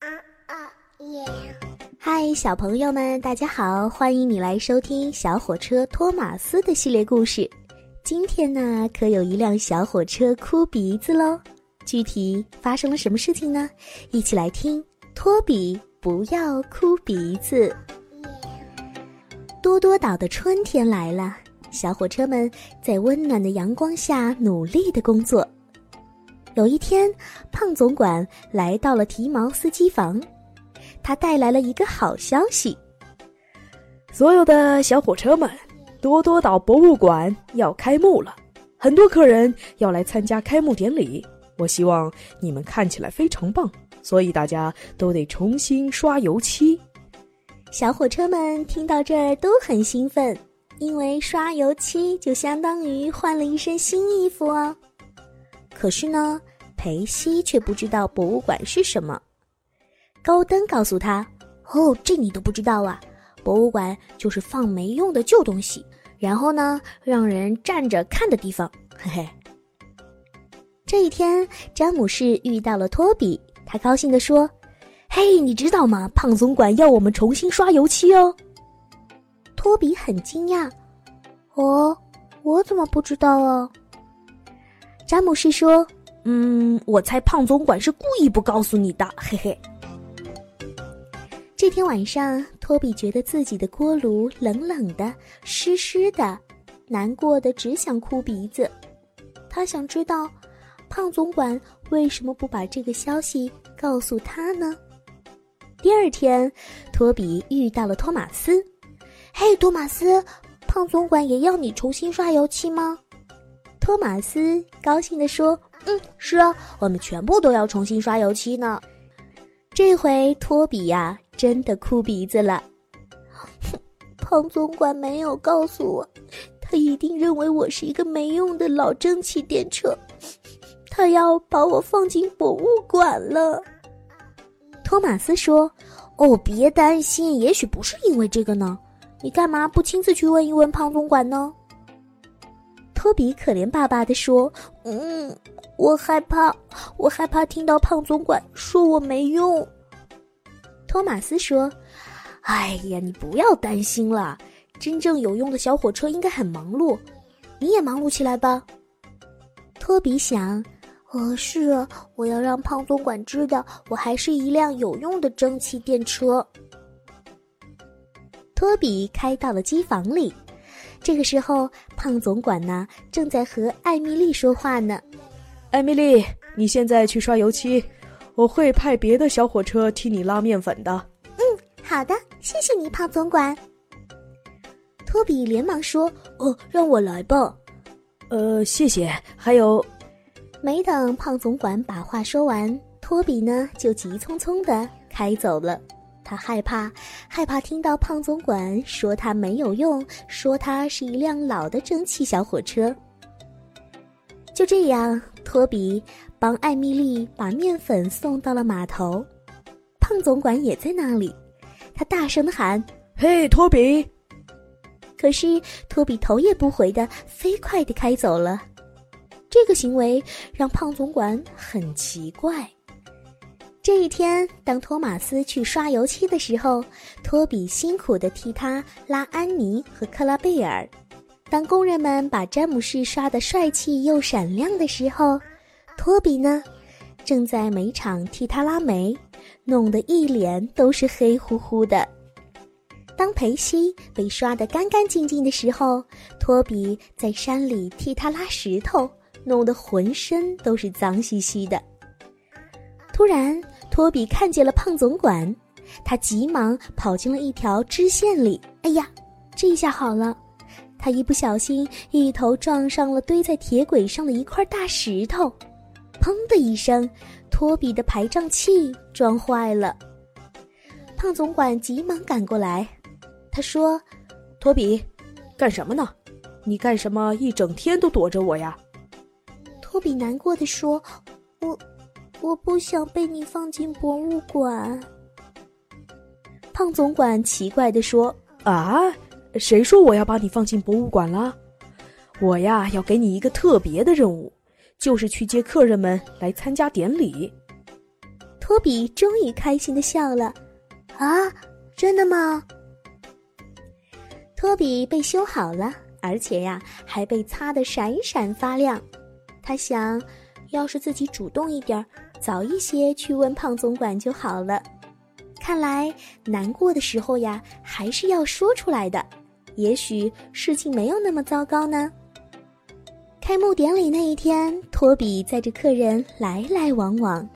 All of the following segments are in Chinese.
啊啊耶嗨，小朋友们，大家好！欢迎你来收听小火车托马斯的系列故事。今天呢，可有一辆小火车哭鼻子喽。具体发生了什么事情呢？一起来听。托比，不要哭鼻子。多多岛的春天来了，小火车们在温暖的阳光下努力的工作。有一天，胖总管来到了提毛司机房，他带来了一个好消息：所有的小火车们，多多岛博物馆要开幕了，很多客人要来参加开幕典礼。我希望你们看起来非常棒，所以大家都得重新刷油漆。小火车们听到这儿都很兴奋，因为刷油漆就相当于换了一身新衣服哦。可是呢，裴西却不知道博物馆是什么。高登告诉他：“哦，这你都不知道啊！博物馆就是放没用的旧东西，然后呢，让人站着看的地方。”嘿嘿。这一天，詹姆士遇到了托比，他高兴地说：“嘿，你知道吗？胖总管要我们重新刷油漆哦。”托比很惊讶：“哦，我怎么不知道啊？”詹姆士说：“嗯，我猜胖总管是故意不告诉你的，嘿嘿。”这天晚上，托比觉得自己的锅炉冷冷的、湿湿的，难过的只想哭鼻子。他想知道，胖总管为什么不把这个消息告诉他呢？第二天，托比遇到了托马斯。“嘿，托马斯，胖总管也要你重新刷油漆吗？”托马斯高兴地说：“嗯，是啊，我们全部都要重新刷油漆呢。”这回托比呀，真的哭鼻子了。胖总管没有告诉我，他一定认为我是一个没用的老蒸汽电车，他要把我放进博物馆了。托马斯说：“哦，别担心，也许不是因为这个呢。你干嘛不亲自去问一问胖总管呢？”托比可怜巴巴地说：“嗯，我害怕，我害怕听到胖总管说我没用。”托马斯说：“哎呀，你不要担心了，真正有用的小火车应该很忙碌，你也忙碌起来吧。”托比想：“哦，是啊，我要让胖总管知道我还是一辆有用的蒸汽电车。”托比开到了机房里。这个时候，胖总管呢正在和艾米丽说话呢。艾米丽，你现在去刷油漆，我会派别的小火车替你拉面粉的。嗯，好的，谢谢你，胖总管。托比连忙说：“哦，让我来吧。”呃，谢谢。还有，没等胖总管把话说完，托比呢就急匆匆的开走了。他害怕，害怕听到胖总管说他没有用，说他是一辆老的蒸汽小火车。就这样，托比帮艾米丽把面粉送到了码头，胖总管也在那里。他大声的喊：“嘿，托比！”可是托比头也不回的飞快的开走了。这个行为让胖总管很奇怪。这一天，当托马斯去刷油漆的时候，托比辛苦地替他拉安妮和克拉贝尔；当工人们把詹姆士刷得帅气又闪亮的时候，托比呢，正在煤场替他拉煤，弄得一脸都是黑乎乎的。当裴西被刷得干干净净的时候，托比在山里替他拉石头，弄得浑身都是脏兮兮的。突然，托比看见了胖总管，他急忙跑进了一条支线里。哎呀，这下好了，他一不小心一头撞上了堆在铁轨上的一块大石头，砰的一声，托比的排障器撞坏了。胖总管急忙赶过来，他说：“托比，干什么呢？你干什么一整天都躲着我呀？”托比难过的说：“我。”我不想被你放进博物馆。胖总管奇怪的说：“啊，谁说我要把你放进博物馆了？我呀，要给你一个特别的任务，就是去接客人们来参加典礼。”托比终于开心的笑了。啊，真的吗？托比被修好了，而且呀，还被擦得闪闪发亮。他想，要是自己主动一点，早一些去问胖总管就好了。看来难过的时候呀，还是要说出来的，也许事情没有那么糟糕呢。开幕典礼那一天，托比载着客人来来往往，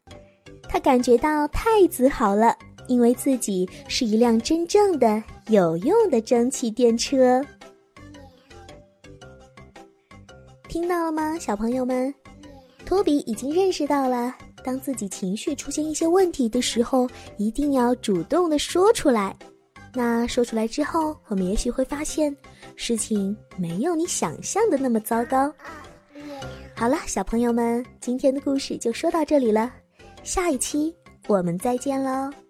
他感觉到太自豪了，因为自己是一辆真正的有用的蒸汽电车。听到了吗，小朋友们？托比已经认识到了。当自己情绪出现一些问题的时候，一定要主动的说出来。那说出来之后，我们也许会发现，事情没有你想象的那么糟糕。好了，小朋友们，今天的故事就说到这里了，下一期我们再见喽。